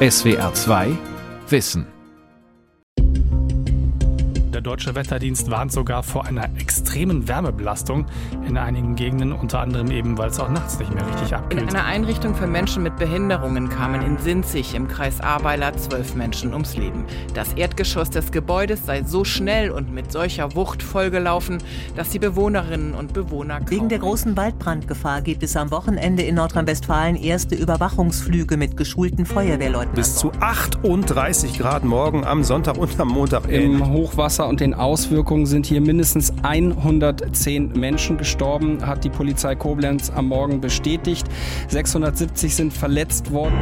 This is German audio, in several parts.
SWR 2 Wissen der Deutsche Wetterdienst warnt sogar vor einer extremen Wärmebelastung in einigen Gegenden, unter anderem eben, weil es auch nachts nicht mehr richtig abkühlt. In einer Einrichtung für Menschen mit Behinderungen kamen in Sinzig im Kreis Ahrweiler zwölf Menschen ums Leben. Das Erdgeschoss des Gebäudes sei so schnell und mit solcher Wucht vollgelaufen, dass die Bewohnerinnen und Bewohner Wegen der großen Waldbrandgefahr gibt es am Wochenende in Nordrhein-Westfalen erste Überwachungsflüge mit geschulten Feuerwehrleuten. Bis zu 38 Grad morgen am Sonntag und am Montag. Im Hochwasser und den Auswirkungen sind hier mindestens 110 Menschen gestorben, hat die Polizei Koblenz am Morgen bestätigt. 670 sind verletzt worden.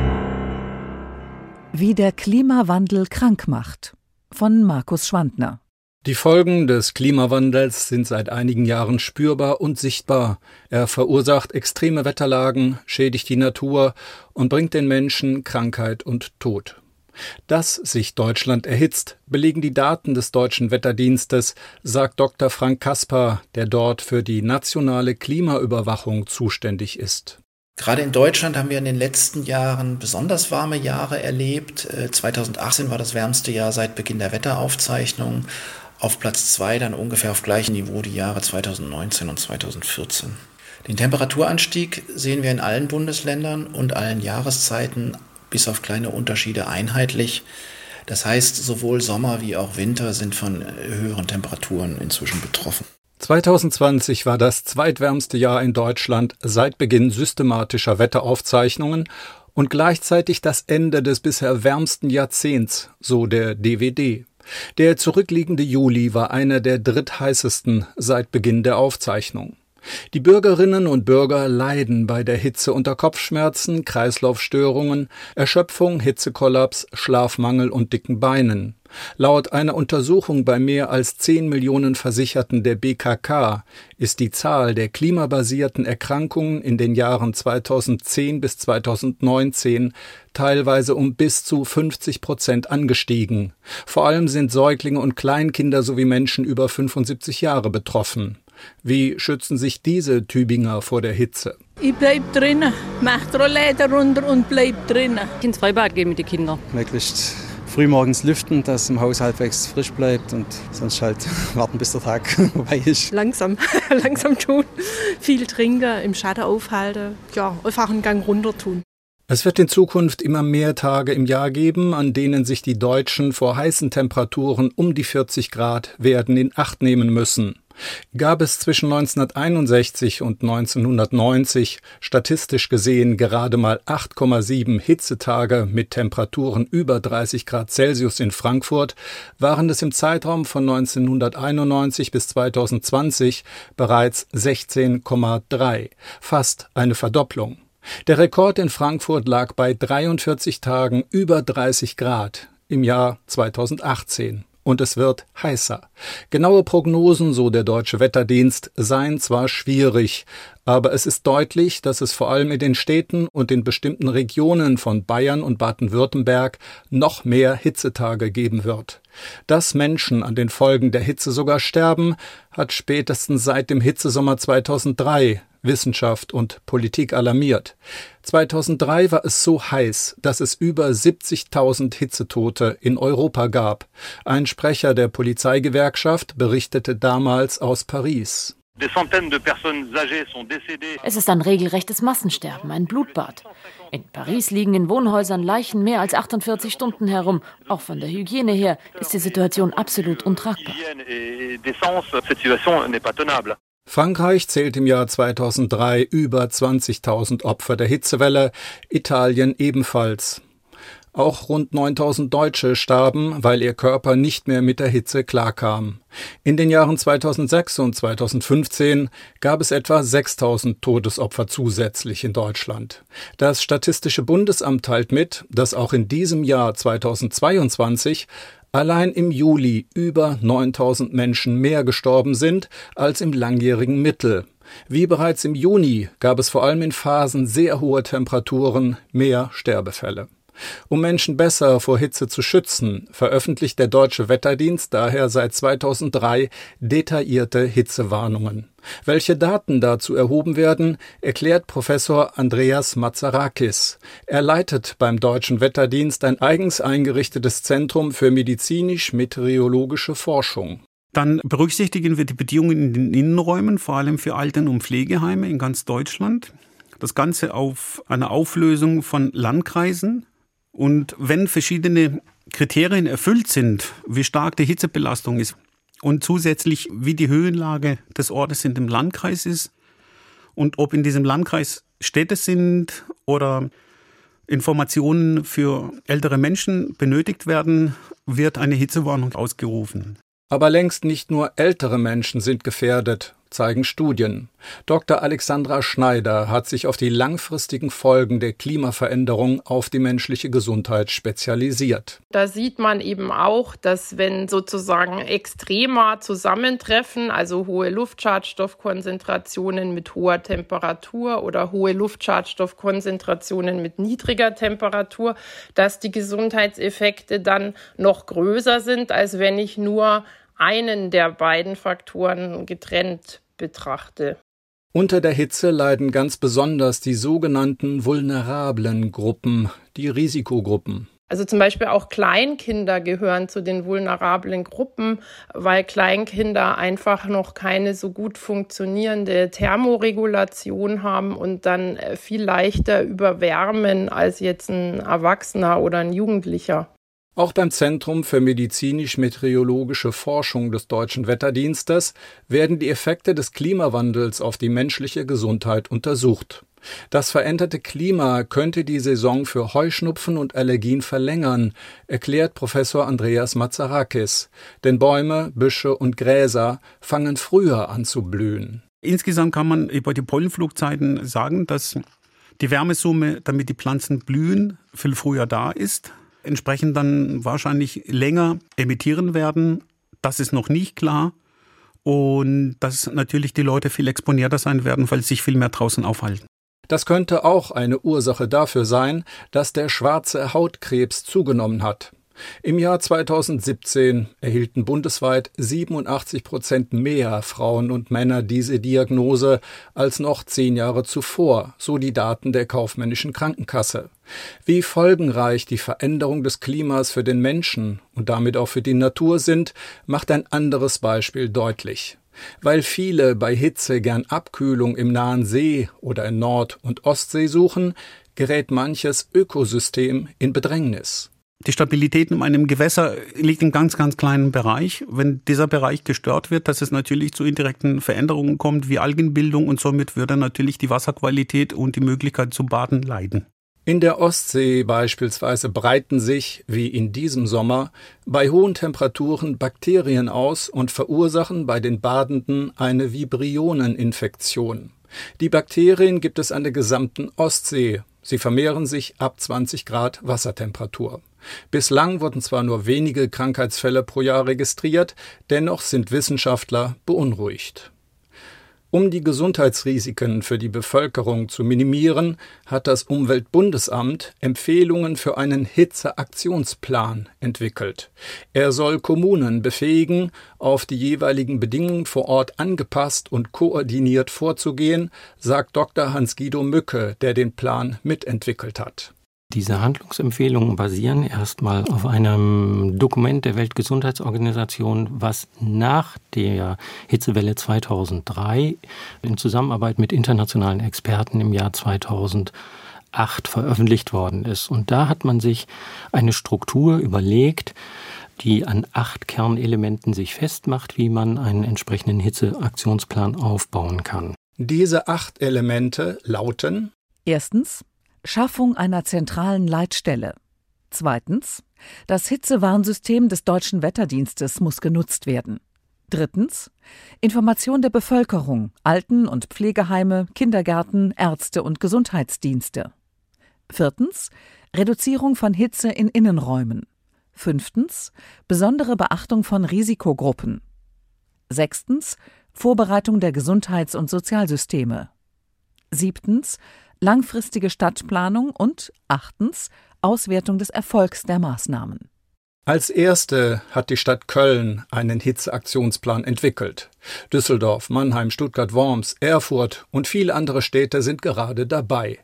Wie der Klimawandel krank macht. Von Markus Schwandner. Die Folgen des Klimawandels sind seit einigen Jahren spürbar und sichtbar. Er verursacht extreme Wetterlagen, schädigt die Natur und bringt den Menschen Krankheit und Tod. Dass sich Deutschland erhitzt, belegen die Daten des deutschen Wetterdienstes, sagt Dr. Frank Kaspar, der dort für die nationale Klimaüberwachung zuständig ist. Gerade in Deutschland haben wir in den letzten Jahren besonders warme Jahre erlebt. 2018 äh, war das wärmste Jahr seit Beginn der Wetteraufzeichnung. Auf Platz zwei dann ungefähr auf gleichem Niveau die Jahre 2019 und 2014. Den Temperaturanstieg sehen wir in allen Bundesländern und allen Jahreszeiten bis auf kleine Unterschiede einheitlich. Das heißt, sowohl Sommer wie auch Winter sind von höheren Temperaturen inzwischen betroffen. 2020 war das zweitwärmste Jahr in Deutschland seit Beginn systematischer Wetteraufzeichnungen und gleichzeitig das Ende des bisher wärmsten Jahrzehnts, so der DWD. Der zurückliegende Juli war einer der drittheißesten seit Beginn der Aufzeichnung. Die Bürgerinnen und Bürger leiden bei der Hitze unter Kopfschmerzen, Kreislaufstörungen, Erschöpfung, Hitzekollaps, Schlafmangel und dicken Beinen. Laut einer Untersuchung bei mehr als 10 Millionen Versicherten der BKK ist die Zahl der klimabasierten Erkrankungen in den Jahren 2010 bis 2019 teilweise um bis zu 50 Prozent angestiegen. Vor allem sind Säuglinge und Kleinkinder sowie Menschen über 75 Jahre betroffen. Wie schützen sich diese Tübinger vor der Hitze? Ich bleib drinnen, mach die Rollläder runter und bleib drinnen. Ins Freibad gehen mit den Kindern. Möglichst frühmorgens lüften, dass im Haus halbwegs frisch bleibt und sonst halt warten, bis der Tag vorbei ist. Langsam, langsam tun, viel trinken, im Schatten aufhalten, ja, einfach einen Gang runter tun. Es wird in Zukunft immer mehr Tage im Jahr geben, an denen sich die Deutschen vor heißen Temperaturen um die 40 Grad werden in Acht nehmen müssen. Gab es zwischen 1961 und 1990 statistisch gesehen gerade mal 8,7 Hitzetage mit Temperaturen über 30 Grad Celsius in Frankfurt, waren es im Zeitraum von 1991 bis 2020 bereits 16,3, fast eine Verdopplung. Der Rekord in Frankfurt lag bei 43 Tagen über 30 Grad im Jahr 2018 und es wird heißer. Genaue Prognosen, so der deutsche Wetterdienst, seien zwar schwierig, aber es ist deutlich, dass es vor allem in den Städten und in bestimmten Regionen von Bayern und Baden-Württemberg noch mehr Hitzetage geben wird. Dass Menschen an den Folgen der Hitze sogar sterben, hat spätestens seit dem Hitzesommer 2003 Wissenschaft und Politik alarmiert. 2003 war es so heiß, dass es über 70.000 Hitzetote in Europa gab. Ein Sprecher der Polizeigewerkschaft berichtete damals aus Paris. Es ist ein regelrechtes Massensterben, ein Blutbad. In Paris liegen in Wohnhäusern Leichen mehr als 48 Stunden herum. Auch von der Hygiene her ist die Situation absolut untragbar. Frankreich zählt im Jahr 2003 über 20.000 Opfer der Hitzewelle, Italien ebenfalls. Auch rund 9000 Deutsche starben, weil ihr Körper nicht mehr mit der Hitze klarkam. In den Jahren 2006 und 2015 gab es etwa 6000 Todesopfer zusätzlich in Deutschland. Das Statistische Bundesamt teilt mit, dass auch in diesem Jahr 2022 allein im Juli über 9000 Menschen mehr gestorben sind als im langjährigen Mittel. Wie bereits im Juni gab es vor allem in Phasen sehr hoher Temperaturen mehr Sterbefälle. Um Menschen besser vor Hitze zu schützen, veröffentlicht der Deutsche Wetterdienst daher seit 2003 detaillierte Hitzewarnungen. Welche Daten dazu erhoben werden, erklärt Professor Andreas Mazarakis. Er leitet beim Deutschen Wetterdienst ein eigens eingerichtetes Zentrum für medizinisch-meteorologische Forschung. Dann berücksichtigen wir die Bedingungen in den Innenräumen, vor allem für Alten- und Pflegeheime in ganz Deutschland. Das Ganze auf einer Auflösung von Landkreisen. Und wenn verschiedene Kriterien erfüllt sind, wie stark die Hitzebelastung ist und zusätzlich wie die Höhenlage des Ortes in dem Landkreis ist und ob in diesem Landkreis Städte sind oder Informationen für ältere Menschen benötigt werden, wird eine Hitzewarnung ausgerufen. Aber längst nicht nur ältere Menschen sind gefährdet, zeigen Studien. Dr. Alexandra Schneider hat sich auf die langfristigen Folgen der Klimaveränderung auf die menschliche Gesundheit spezialisiert. Da sieht man eben auch, dass wenn sozusagen Extrema zusammentreffen, also hohe Luftschadstoffkonzentrationen mit hoher Temperatur oder hohe Luftschadstoffkonzentrationen mit niedriger Temperatur, dass die Gesundheitseffekte dann noch größer sind, als wenn ich nur einen der beiden Faktoren getrennt betrachte. Unter der Hitze leiden ganz besonders die sogenannten vulnerablen Gruppen, die Risikogruppen. Also zum Beispiel auch Kleinkinder gehören zu den vulnerablen Gruppen, weil Kleinkinder einfach noch keine so gut funktionierende Thermoregulation haben und dann viel leichter überwärmen als jetzt ein Erwachsener oder ein Jugendlicher. Auch beim Zentrum für medizinisch-meteorologische Forschung des Deutschen Wetterdienstes werden die Effekte des Klimawandels auf die menschliche Gesundheit untersucht. Das veränderte Klima könnte die Saison für Heuschnupfen und Allergien verlängern, erklärt Professor Andreas Mazarakis. Denn Bäume, Büsche und Gräser fangen früher an zu blühen. Insgesamt kann man über die Pollenflugzeiten sagen, dass die Wärmesumme, damit die Pflanzen blühen, viel früher da ist entsprechend dann wahrscheinlich länger emittieren werden. Das ist noch nicht klar. Und dass natürlich die Leute viel exponierter sein werden, weil sie sich viel mehr draußen aufhalten. Das könnte auch eine Ursache dafür sein, dass der schwarze Hautkrebs zugenommen hat. Im Jahr 2017 erhielten bundesweit 87 Prozent mehr Frauen und Männer diese Diagnose als noch zehn Jahre zuvor, so die Daten der kaufmännischen Krankenkasse. Wie folgenreich die Veränderung des Klimas für den Menschen und damit auch für die Natur sind, macht ein anderes Beispiel deutlich. Weil viele bei Hitze gern Abkühlung im nahen See oder in Nord- und Ostsee suchen, gerät manches Ökosystem in Bedrängnis. Die Stabilität in einem Gewässer liegt in ganz, ganz kleinen Bereich. Wenn dieser Bereich gestört wird, dass es natürlich zu indirekten Veränderungen kommt, wie Algenbildung und somit würde natürlich die Wasserqualität und die Möglichkeit zu baden leiden. In der Ostsee beispielsweise breiten sich, wie in diesem Sommer, bei hohen Temperaturen Bakterien aus und verursachen bei den Badenden eine Vibrioneninfektion. Die Bakterien gibt es an der gesamten Ostsee. Sie vermehren sich ab 20 Grad Wassertemperatur. Bislang wurden zwar nur wenige Krankheitsfälle pro Jahr registriert, dennoch sind Wissenschaftler beunruhigt. Um die Gesundheitsrisiken für die Bevölkerung zu minimieren, hat das Umweltbundesamt Empfehlungen für einen Hitzeaktionsplan entwickelt. Er soll Kommunen befähigen, auf die jeweiligen Bedingungen vor Ort angepasst und koordiniert vorzugehen, sagt Dr. Hans-Guido Mücke, der den Plan mitentwickelt hat. Diese Handlungsempfehlungen basieren erstmal auf einem Dokument der Weltgesundheitsorganisation, was nach der Hitzewelle 2003 in Zusammenarbeit mit internationalen Experten im Jahr 2008 veröffentlicht worden ist. Und da hat man sich eine Struktur überlegt, die an acht Kernelementen sich festmacht, wie man einen entsprechenden Hitzeaktionsplan aufbauen kann. Diese acht Elemente lauten Erstens Schaffung einer zentralen Leitstelle. Zweitens. Das Hitzewarnsystem des deutschen Wetterdienstes muss genutzt werden. Drittens. Information der Bevölkerung, Alten- und Pflegeheime, Kindergärten, Ärzte und Gesundheitsdienste. Viertens. Reduzierung von Hitze in Innenräumen. Fünftens. Besondere Beachtung von Risikogruppen. Sechstens. Vorbereitung der Gesundheits- und Sozialsysteme. Siebtens langfristige Stadtplanung und achtens Auswertung des Erfolgs der Maßnahmen. Als erste hat die Stadt Köln einen Hitzeaktionsplan entwickelt. Düsseldorf, Mannheim, Stuttgart, Worms, Erfurt und viele andere Städte sind gerade dabei.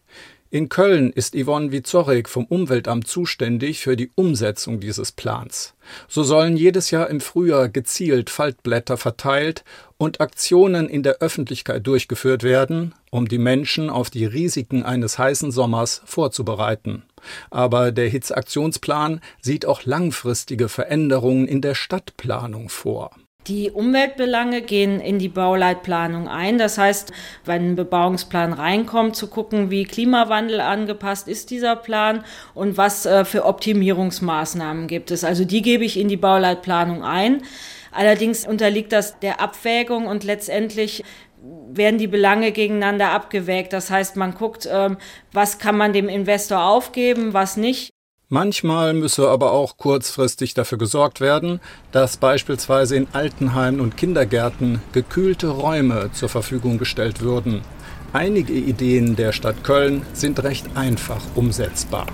In Köln ist Yvonne Wizorik vom Umweltamt zuständig für die Umsetzung dieses Plans. So sollen jedes Jahr im Frühjahr gezielt Faltblätter verteilt und Aktionen in der Öffentlichkeit durchgeführt werden, um die Menschen auf die Risiken eines heißen Sommers vorzubereiten. Aber der Hitzeaktionsplan sieht auch langfristige Veränderungen in der Stadtplanung vor. Die Umweltbelange gehen in die Bauleitplanung ein. Das heißt, wenn ein Bebauungsplan reinkommt, zu gucken, wie Klimawandel angepasst ist dieser Plan und was äh, für Optimierungsmaßnahmen gibt es. Also die gebe ich in die Bauleitplanung ein. Allerdings unterliegt das der Abwägung und letztendlich werden die Belange gegeneinander abgewägt. Das heißt, man guckt, ähm, was kann man dem Investor aufgeben, was nicht. Manchmal müsse aber auch kurzfristig dafür gesorgt werden, dass beispielsweise in Altenheimen und Kindergärten gekühlte Räume zur Verfügung gestellt würden. Einige Ideen der Stadt Köln sind recht einfach umsetzbar.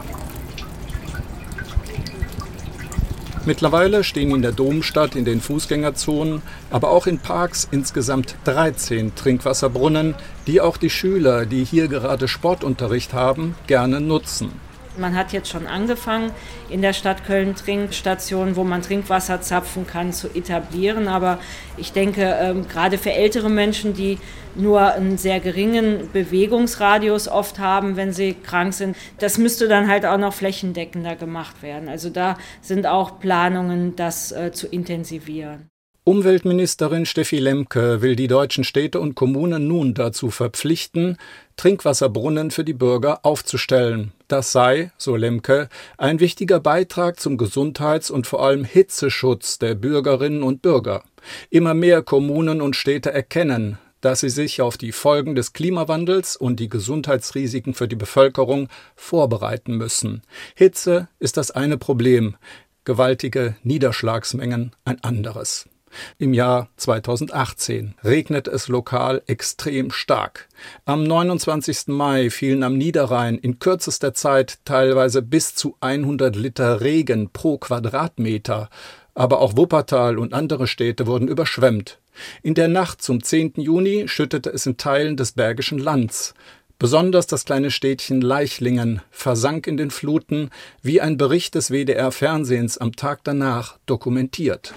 Mittlerweile stehen in der Domstadt in den Fußgängerzonen, aber auch in Parks insgesamt 13 Trinkwasserbrunnen, die auch die Schüler, die hier gerade Sportunterricht haben, gerne nutzen. Man hat jetzt schon angefangen, in der Stadt Köln Trinkstationen, wo man Trinkwasser zapfen kann, zu etablieren. Aber ich denke, ähm, gerade für ältere Menschen, die nur einen sehr geringen Bewegungsradius oft haben, wenn sie krank sind, das müsste dann halt auch noch flächendeckender gemacht werden. Also da sind auch Planungen, das äh, zu intensivieren. Umweltministerin Steffi Lemke will die deutschen Städte und Kommunen nun dazu verpflichten, Trinkwasserbrunnen für die Bürger aufzustellen. Das sei, so Lemke, ein wichtiger Beitrag zum Gesundheits- und vor allem Hitzeschutz der Bürgerinnen und Bürger. Immer mehr Kommunen und Städte erkennen, dass sie sich auf die Folgen des Klimawandels und die Gesundheitsrisiken für die Bevölkerung vorbereiten müssen. Hitze ist das eine Problem, gewaltige Niederschlagsmengen ein anderes. Im Jahr 2018 regnet es lokal extrem stark. Am 29. Mai fielen am Niederrhein in kürzester Zeit teilweise bis zu 100 Liter Regen pro Quadratmeter. Aber auch Wuppertal und andere Städte wurden überschwemmt. In der Nacht zum 10. Juni schüttete es in Teilen des Bergischen Lands. Besonders das kleine Städtchen Leichlingen versank in den Fluten, wie ein Bericht des WDR-Fernsehens am Tag danach dokumentiert.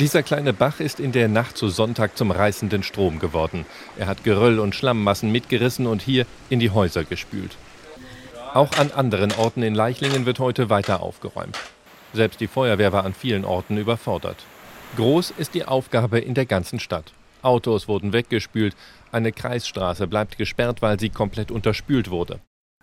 Dieser kleine Bach ist in der Nacht zu Sonntag zum reißenden Strom geworden. Er hat Geröll und Schlammmassen mitgerissen und hier in die Häuser gespült. Auch an anderen Orten in Leichlingen wird heute weiter aufgeräumt. Selbst die Feuerwehr war an vielen Orten überfordert. Groß ist die Aufgabe in der ganzen Stadt. Autos wurden weggespült, eine Kreisstraße bleibt gesperrt, weil sie komplett unterspült wurde.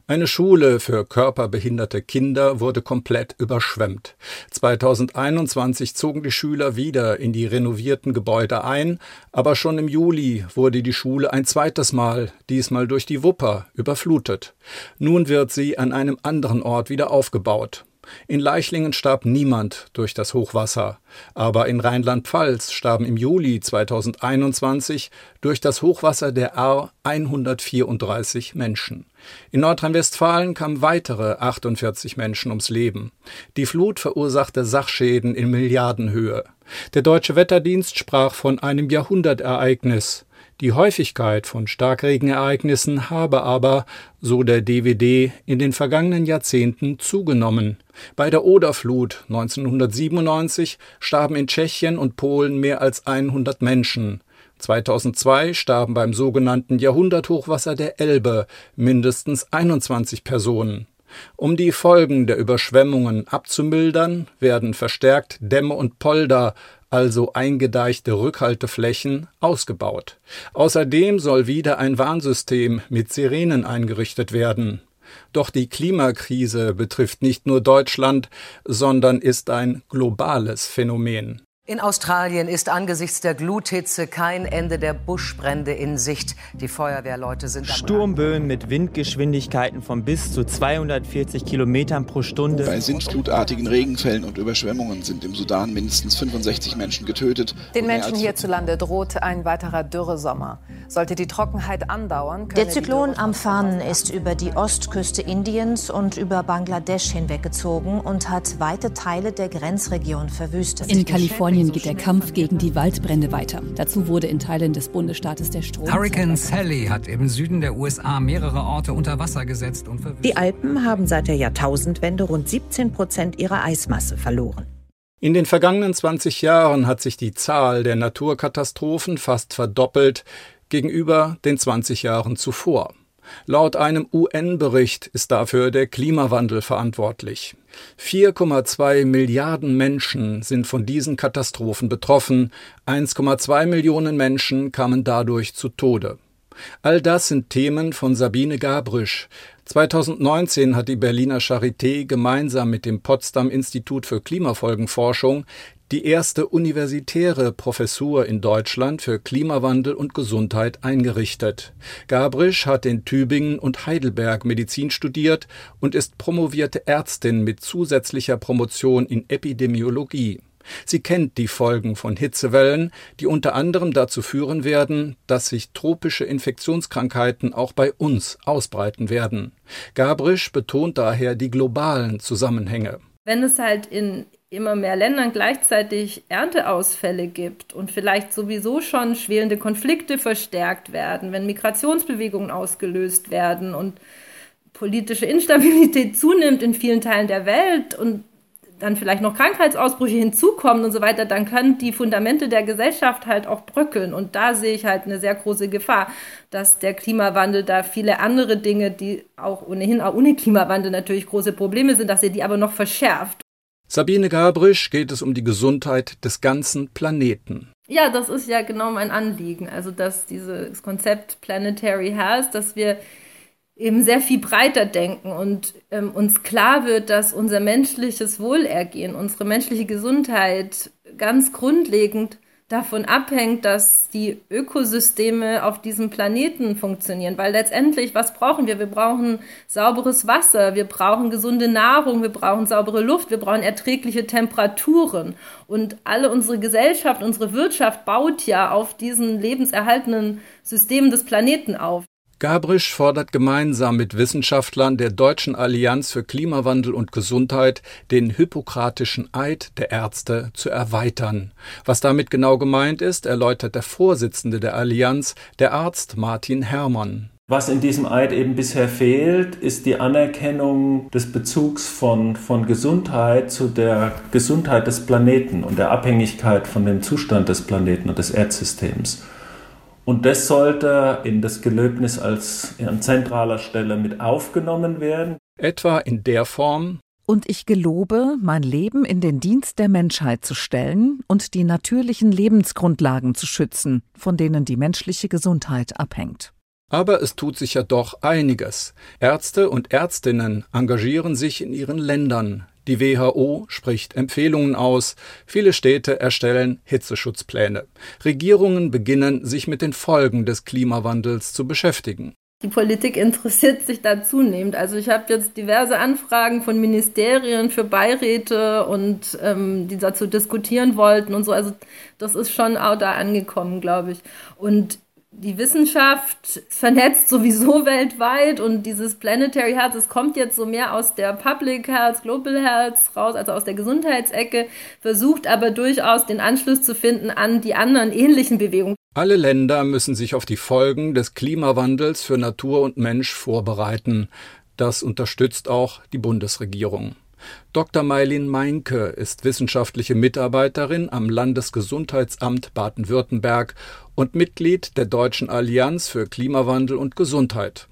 Eine Schule für körperbehinderte Kinder wurde komplett überschwemmt. 2021 zogen die Schüler wieder in die renovierten Gebäude ein, aber schon im Juli wurde die Schule ein zweites Mal, diesmal durch die Wupper, überflutet. Nun wird sie an einem anderen Ort wieder aufgebaut. In Leichlingen starb niemand durch das Hochwasser, aber in Rheinland-Pfalz starben im Juli 2021 durch das Hochwasser der Ahr 134 Menschen. In Nordrhein-Westfalen kamen weitere 48 Menschen ums Leben. Die Flut verursachte Sachschäden in Milliardenhöhe. Der deutsche Wetterdienst sprach von einem Jahrhundertereignis. Die Häufigkeit von Starkregenereignissen habe aber, so der DVD, in den vergangenen Jahrzehnten zugenommen. Bei der Oderflut 1997 starben in Tschechien und Polen mehr als 100 Menschen. 2002 starben beim sogenannten Jahrhunderthochwasser der Elbe mindestens 21 Personen. Um die Folgen der Überschwemmungen abzumildern, werden verstärkt Dämme und Polder also eingedeichte Rückhalteflächen, ausgebaut. Außerdem soll wieder ein Warnsystem mit Sirenen eingerichtet werden. Doch die Klimakrise betrifft nicht nur Deutschland, sondern ist ein globales Phänomen. In Australien ist angesichts der Gluthitze kein Ende der Buschbrände in Sicht. Die Feuerwehrleute sind Sturmböen mit Windgeschwindigkeiten von bis zu 240 Kilometern pro Stunde. Bei sintflutartigen Regenfällen und Überschwemmungen sind im Sudan mindestens 65 Menschen getötet. Den Menschen hierzulande droht ein weiterer Dürresommer. Sollte die Trockenheit andauern, der Zyklon Amphan ist über die Ostküste Indiens und über Bangladesch hinweggezogen und hat weite Teile der Grenzregion verwüstet. In Kalifornien geht der Kampf gegen die Waldbrände weiter. Dazu wurde in Teilen des Bundesstaates der Strom. Hurricane Sally hat im Süden der USA mehrere Orte unter Wasser gesetzt und verwüstet. Die Alpen haben seit der Jahrtausendwende rund 17 Prozent ihrer Eismasse verloren. In den vergangenen 20 Jahren hat sich die Zahl der Naturkatastrophen fast verdoppelt gegenüber den 20 Jahren zuvor. Laut einem UN-Bericht ist dafür der Klimawandel verantwortlich. 4,2 Milliarden Menschen sind von diesen Katastrophen betroffen, 1,2 Millionen Menschen kamen dadurch zu Tode. All das sind Themen von Sabine Gabrisch. 2019 hat die Berliner Charité gemeinsam mit dem Potsdam Institut für Klimafolgenforschung die erste universitäre Professur in Deutschland für Klimawandel und Gesundheit eingerichtet. Gabrisch hat in Tübingen und Heidelberg Medizin studiert und ist promovierte Ärztin mit zusätzlicher Promotion in Epidemiologie. Sie kennt die Folgen von Hitzewellen, die unter anderem dazu führen werden, dass sich tropische Infektionskrankheiten auch bei uns ausbreiten werden. Gabrisch betont daher die globalen Zusammenhänge. Wenn es halt in immer mehr Ländern gleichzeitig Ernteausfälle gibt und vielleicht sowieso schon schwelende Konflikte verstärkt werden, wenn Migrationsbewegungen ausgelöst werden und politische Instabilität zunimmt in vielen Teilen der Welt und dann vielleicht noch Krankheitsausbrüche hinzukommen und so weiter, dann können die Fundamente der Gesellschaft halt auch bröckeln. Und da sehe ich halt eine sehr große Gefahr, dass der Klimawandel da viele andere Dinge, die auch ohnehin auch ohne Klimawandel natürlich große Probleme sind, dass er die aber noch verschärft. Sabine Gabrisch geht es um die Gesundheit des ganzen Planeten. Ja, das ist ja genau mein Anliegen. Also, dass dieses Konzept Planetary Health, dass wir eben sehr viel breiter denken und ähm, uns klar wird, dass unser menschliches Wohlergehen, unsere menschliche Gesundheit ganz grundlegend davon abhängt, dass die Ökosysteme auf diesem Planeten funktionieren. Weil letztendlich, was brauchen wir? Wir brauchen sauberes Wasser, wir brauchen gesunde Nahrung, wir brauchen saubere Luft, wir brauchen erträgliche Temperaturen. Und alle unsere Gesellschaft, unsere Wirtschaft baut ja auf diesen lebenserhaltenden Systemen des Planeten auf. Gabrisch fordert gemeinsam mit Wissenschaftlern der Deutschen Allianz für Klimawandel und Gesundheit den hippokratischen Eid der Ärzte zu erweitern. Was damit genau gemeint ist, erläutert der Vorsitzende der Allianz, der Arzt Martin Herrmann. Was in diesem Eid eben bisher fehlt, ist die Anerkennung des Bezugs von, von Gesundheit zu der Gesundheit des Planeten und der Abhängigkeit von dem Zustand des Planeten und des Erdsystems. Und das sollte in das Gelöbnis als an zentraler Stelle mit aufgenommen werden. Etwa in der Form. Und ich gelobe, mein Leben in den Dienst der Menschheit zu stellen und die natürlichen Lebensgrundlagen zu schützen, von denen die menschliche Gesundheit abhängt. Aber es tut sich ja doch einiges. Ärzte und Ärztinnen engagieren sich in ihren Ländern, die WHO spricht Empfehlungen aus, viele Städte erstellen Hitzeschutzpläne. Regierungen beginnen, sich mit den Folgen des Klimawandels zu beschäftigen. Die Politik interessiert sich da zunehmend. Also ich habe jetzt diverse Anfragen von Ministerien für Beiräte und ähm, die dazu diskutieren wollten und so. Also das ist schon auch da angekommen, glaube ich. Und die Wissenschaft vernetzt sowieso weltweit und dieses Planetary Health, es kommt jetzt so mehr aus der Public Health, Global Health raus, also aus der Gesundheitsecke, versucht aber durchaus den Anschluss zu finden an die anderen ähnlichen Bewegungen. Alle Länder müssen sich auf die Folgen des Klimawandels für Natur und Mensch vorbereiten. Das unterstützt auch die Bundesregierung. Dr. Mailin Meinke ist wissenschaftliche Mitarbeiterin am Landesgesundheitsamt Baden-Württemberg und Mitglied der Deutschen Allianz für Klimawandel und Gesundheit.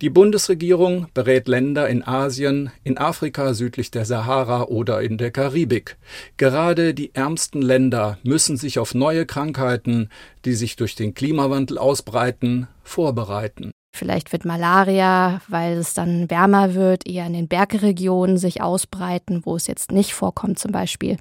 Die Bundesregierung berät Länder in Asien, in Afrika südlich der Sahara oder in der Karibik. Gerade die ärmsten Länder müssen sich auf neue Krankheiten, die sich durch den Klimawandel ausbreiten, vorbereiten. Vielleicht wird Malaria, weil es dann wärmer wird, eher in den Bergregionen sich ausbreiten, wo es jetzt nicht vorkommt zum Beispiel.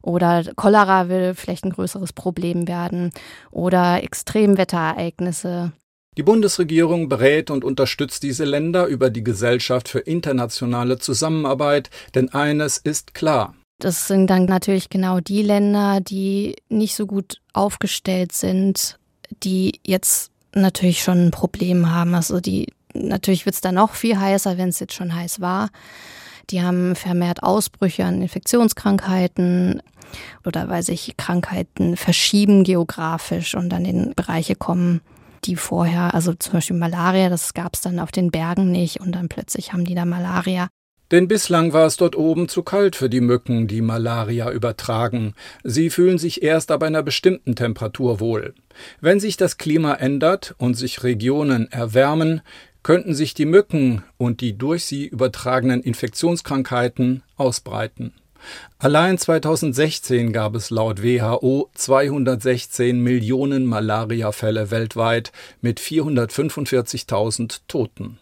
Oder Cholera will vielleicht ein größeres Problem werden. Oder Extremwetterereignisse. Die Bundesregierung berät und unterstützt diese Länder über die Gesellschaft für internationale Zusammenarbeit, denn eines ist klar. Das sind dann natürlich genau die Länder, die nicht so gut aufgestellt sind, die jetzt natürlich schon ein Problem haben. Also die, natürlich wird es dann noch viel heißer, wenn es jetzt schon heiß war. Die haben vermehrt Ausbrüche an Infektionskrankheiten oder weil sich Krankheiten verschieben geografisch und dann in Bereiche kommen, die vorher, also zum Beispiel Malaria, das gab es dann auf den Bergen nicht und dann plötzlich haben die da Malaria. Denn bislang war es dort oben zu kalt für die Mücken, die Malaria übertragen. Sie fühlen sich erst ab einer bestimmten Temperatur wohl. Wenn sich das Klima ändert und sich Regionen erwärmen, könnten sich die Mücken und die durch sie übertragenen Infektionskrankheiten ausbreiten. Allein 2016 gab es laut WHO 216 Millionen Malariafälle weltweit mit 445.000 Toten.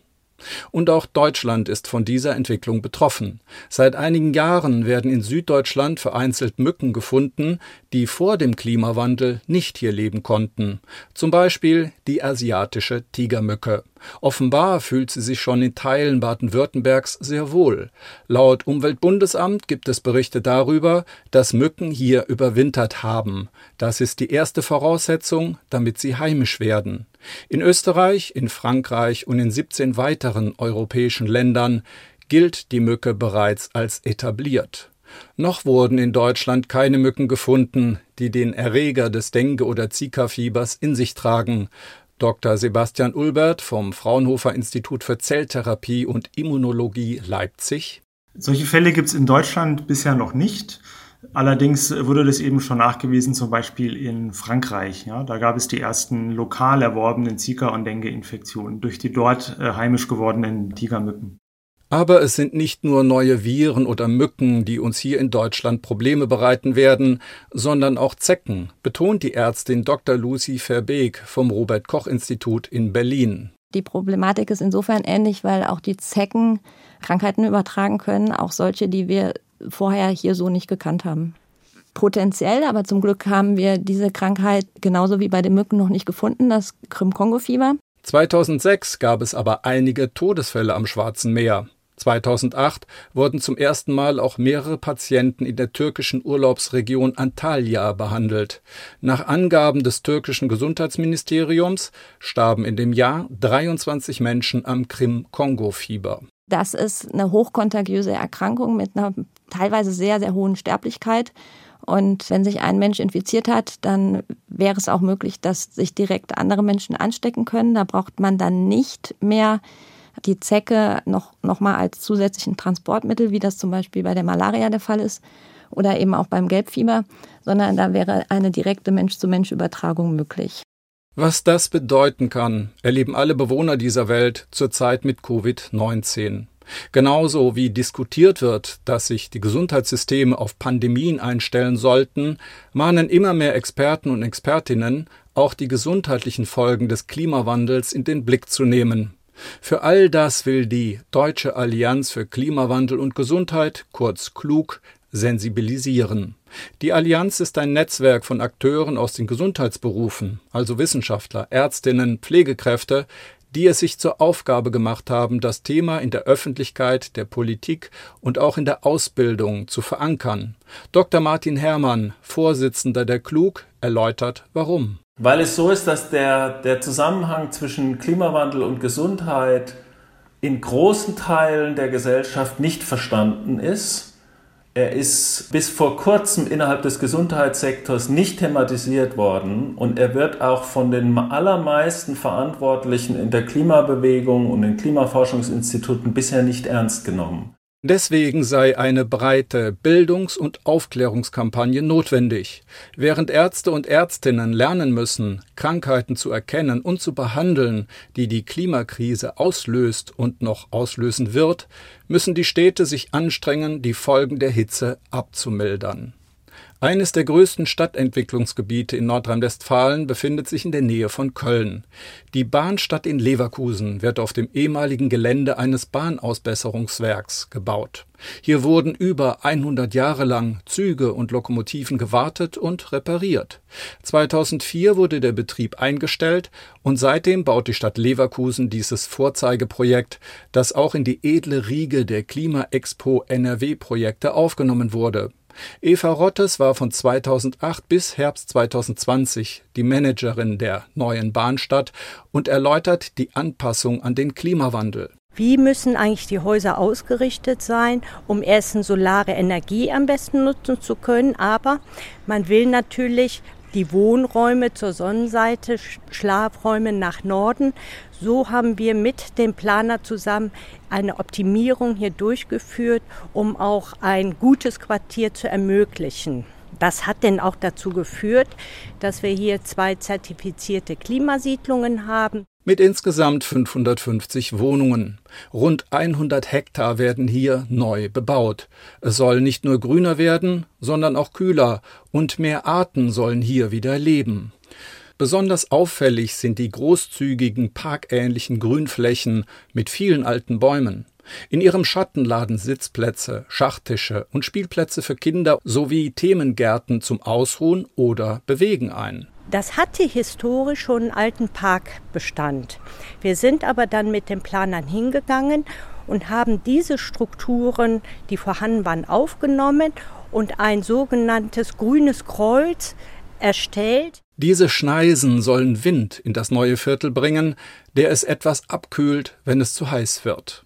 Und auch Deutschland ist von dieser Entwicklung betroffen. Seit einigen Jahren werden in Süddeutschland vereinzelt Mücken gefunden, die vor dem Klimawandel nicht hier leben konnten. Zum Beispiel die asiatische Tigermücke. Offenbar fühlt sie sich schon in Teilen Baden-Württembergs sehr wohl. Laut Umweltbundesamt gibt es Berichte darüber, dass Mücken hier überwintert haben. Das ist die erste Voraussetzung, damit sie heimisch werden. In Österreich, in Frankreich und in 17 weiteren europäischen Ländern gilt die Mücke bereits als etabliert. Noch wurden in Deutschland keine Mücken gefunden, die den Erreger des Dengue- oder Zika-Fiebers in sich tragen. Dr. Sebastian Ulbert vom Fraunhofer Institut für Zelltherapie und Immunologie Leipzig. Solche Fälle gibt es in Deutschland bisher noch nicht. Allerdings wurde das eben schon nachgewiesen, zum Beispiel in Frankreich. Ja, da gab es die ersten lokal erworbenen Zika- und Dengue-Infektionen durch die dort äh, heimisch gewordenen Tigermücken. Aber es sind nicht nur neue Viren oder Mücken, die uns hier in Deutschland Probleme bereiten werden, sondern auch Zecken, betont die Ärztin Dr. Lucy Verbeek vom Robert Koch Institut in Berlin. Die Problematik ist insofern ähnlich, weil auch die Zecken Krankheiten übertragen können, auch solche, die wir vorher hier so nicht gekannt haben. Potenziell, aber zum Glück haben wir diese Krankheit genauso wie bei den Mücken noch nicht gefunden, das Krim-Kongo-Fieber. 2006 gab es aber einige Todesfälle am Schwarzen Meer. 2008 wurden zum ersten Mal auch mehrere Patienten in der türkischen Urlaubsregion Antalya behandelt. Nach Angaben des türkischen Gesundheitsministeriums starben in dem Jahr 23 Menschen am Krim-Kongo-Fieber. Das ist eine hochkontagiöse Erkrankung mit einer teilweise sehr, sehr hohen Sterblichkeit. Und wenn sich ein Mensch infiziert hat, dann wäre es auch möglich, dass sich direkt andere Menschen anstecken können. Da braucht man dann nicht mehr die Zecke noch, noch mal als zusätzlichen Transportmittel, wie das zum Beispiel bei der Malaria der Fall ist oder eben auch beim Gelbfieber, sondern da wäre eine direkte Mensch-zu-Mensch-Übertragung möglich. Was das bedeuten kann, erleben alle Bewohner dieser Welt zurzeit mit Covid-19. Genauso wie diskutiert wird, dass sich die Gesundheitssysteme auf Pandemien einstellen sollten, mahnen immer mehr Experten und Expertinnen, auch die gesundheitlichen Folgen des Klimawandels in den Blick zu nehmen. Für all das will die Deutsche Allianz für Klimawandel und Gesundheit, kurz KLUG, sensibilisieren. Die Allianz ist ein Netzwerk von Akteuren aus den Gesundheitsberufen, also Wissenschaftler, Ärztinnen, Pflegekräfte, die es sich zur Aufgabe gemacht haben, das Thema in der Öffentlichkeit, der Politik und auch in der Ausbildung zu verankern. Dr. Martin Herrmann, Vorsitzender der KLUG, erläutert warum. Weil es so ist, dass der, der Zusammenhang zwischen Klimawandel und Gesundheit in großen Teilen der Gesellschaft nicht verstanden ist. Er ist bis vor kurzem innerhalb des Gesundheitssektors nicht thematisiert worden und er wird auch von den allermeisten Verantwortlichen in der Klimabewegung und den Klimaforschungsinstituten bisher nicht ernst genommen. Deswegen sei eine breite Bildungs- und Aufklärungskampagne notwendig. Während Ärzte und Ärztinnen lernen müssen, Krankheiten zu erkennen und zu behandeln, die die Klimakrise auslöst und noch auslösen wird, müssen die Städte sich anstrengen, die Folgen der Hitze abzumildern. Eines der größten Stadtentwicklungsgebiete in Nordrhein-Westfalen befindet sich in der Nähe von Köln. Die Bahnstadt in Leverkusen wird auf dem ehemaligen Gelände eines Bahnausbesserungswerks gebaut. Hier wurden über 100 Jahre lang Züge und Lokomotiven gewartet und repariert. 2004 wurde der Betrieb eingestellt und seitdem baut die Stadt Leverkusen dieses Vorzeigeprojekt, das auch in die edle Riege der Klima-Expo NRW-Projekte aufgenommen wurde. Eva Rottes war von 2008 bis Herbst 2020 die Managerin der neuen Bahnstadt und erläutert die Anpassung an den Klimawandel. Wie müssen eigentlich die Häuser ausgerichtet sein, um erstens solare Energie am besten nutzen zu können, aber man will natürlich die Wohnräume zur Sonnenseite, Schlafräume nach Norden. So haben wir mit dem Planer zusammen eine Optimierung hier durchgeführt, um auch ein gutes Quartier zu ermöglichen. Das hat denn auch dazu geführt, dass wir hier zwei zertifizierte Klimasiedlungen haben. Mit insgesamt 550 Wohnungen. Rund 100 Hektar werden hier neu bebaut. Es soll nicht nur grüner werden, sondern auch kühler und mehr Arten sollen hier wieder leben. Besonders auffällig sind die großzügigen parkähnlichen Grünflächen mit vielen alten Bäumen. In ihrem Schatten laden Sitzplätze, Schachtische und Spielplätze für Kinder sowie Themengärten zum Ausruhen oder Bewegen ein. Das hatte historisch schon einen alten Parkbestand. Wir sind aber dann mit den Planern hingegangen und haben diese Strukturen, die vorhanden waren, aufgenommen und ein sogenanntes grünes Kreuz erstellt. Diese Schneisen sollen Wind in das neue Viertel bringen, der es etwas abkühlt, wenn es zu heiß wird.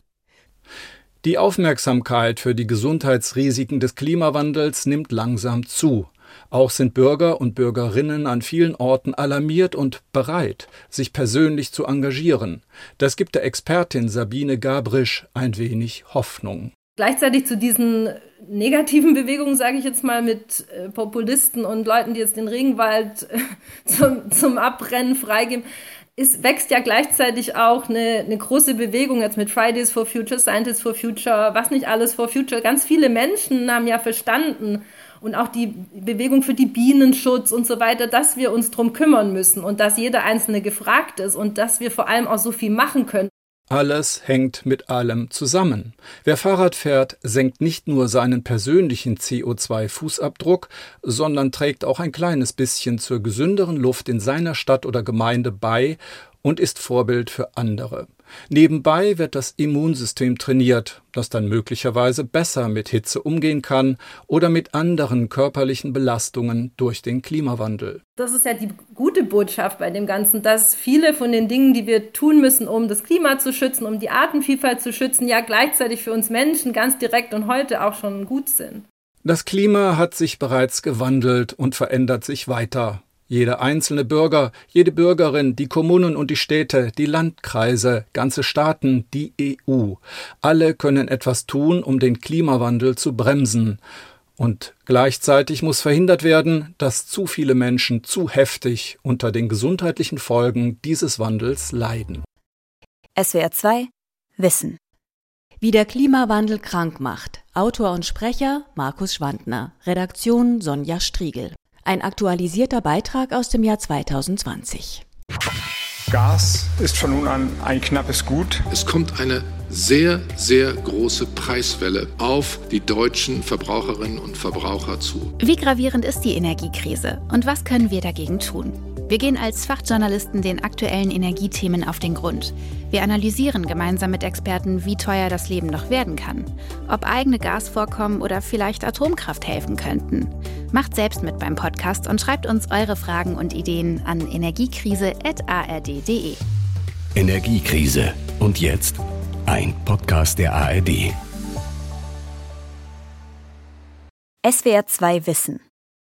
Die Aufmerksamkeit für die Gesundheitsrisiken des Klimawandels nimmt langsam zu. Auch sind Bürger und Bürgerinnen an vielen Orten alarmiert und bereit, sich persönlich zu engagieren. Das gibt der Expertin Sabine Gabrisch ein wenig Hoffnung. Gleichzeitig zu diesen negativen Bewegungen, sage ich jetzt mal, mit äh, Populisten und Leuten, die jetzt den Regenwald äh, zum, zum Abbrennen freigeben, es wächst ja gleichzeitig auch eine, eine große Bewegung jetzt mit Fridays for Future, Scientists for Future, was nicht alles for Future. Ganz viele Menschen haben ja verstanden, und auch die Bewegung für die Bienenschutz und so weiter, dass wir uns drum kümmern müssen und dass jeder Einzelne gefragt ist und dass wir vor allem auch so viel machen können. Alles hängt mit allem zusammen. Wer Fahrrad fährt, senkt nicht nur seinen persönlichen CO2-Fußabdruck, sondern trägt auch ein kleines bisschen zur gesünderen Luft in seiner Stadt oder Gemeinde bei und ist Vorbild für andere. Nebenbei wird das Immunsystem trainiert, das dann möglicherweise besser mit Hitze umgehen kann oder mit anderen körperlichen Belastungen durch den Klimawandel. Das ist ja die gute Botschaft bei dem Ganzen, dass viele von den Dingen, die wir tun müssen, um das Klima zu schützen, um die Artenvielfalt zu schützen, ja gleichzeitig für uns Menschen ganz direkt und heute auch schon gut sind. Das Klima hat sich bereits gewandelt und verändert sich weiter. Jeder einzelne Bürger, jede Bürgerin, die Kommunen und die Städte, die Landkreise, ganze Staaten, die EU, alle können etwas tun, um den Klimawandel zu bremsen. Und gleichzeitig muss verhindert werden, dass zu viele Menschen zu heftig unter den gesundheitlichen Folgen dieses Wandels leiden. SWR 2 Wissen. Wie der Klimawandel krank macht. Autor und Sprecher Markus Schwandner. Redaktion Sonja Striegel. Ein aktualisierter Beitrag aus dem Jahr 2020. Gas ist von nun an ein knappes Gut. Es kommt eine sehr, sehr große Preiswelle auf die deutschen Verbraucherinnen und Verbraucher zu. Wie gravierend ist die Energiekrise und was können wir dagegen tun? Wir gehen als Fachjournalisten den aktuellen Energiethemen auf den Grund. Wir analysieren gemeinsam mit Experten, wie teuer das Leben noch werden kann, ob eigene Gasvorkommen oder vielleicht Atomkraft helfen könnten. Macht selbst mit beim Podcast und schreibt uns eure Fragen und Ideen an energiekrise.ard.de. Energiekrise. Und jetzt ein Podcast der ARD. SWR 2 Wissen.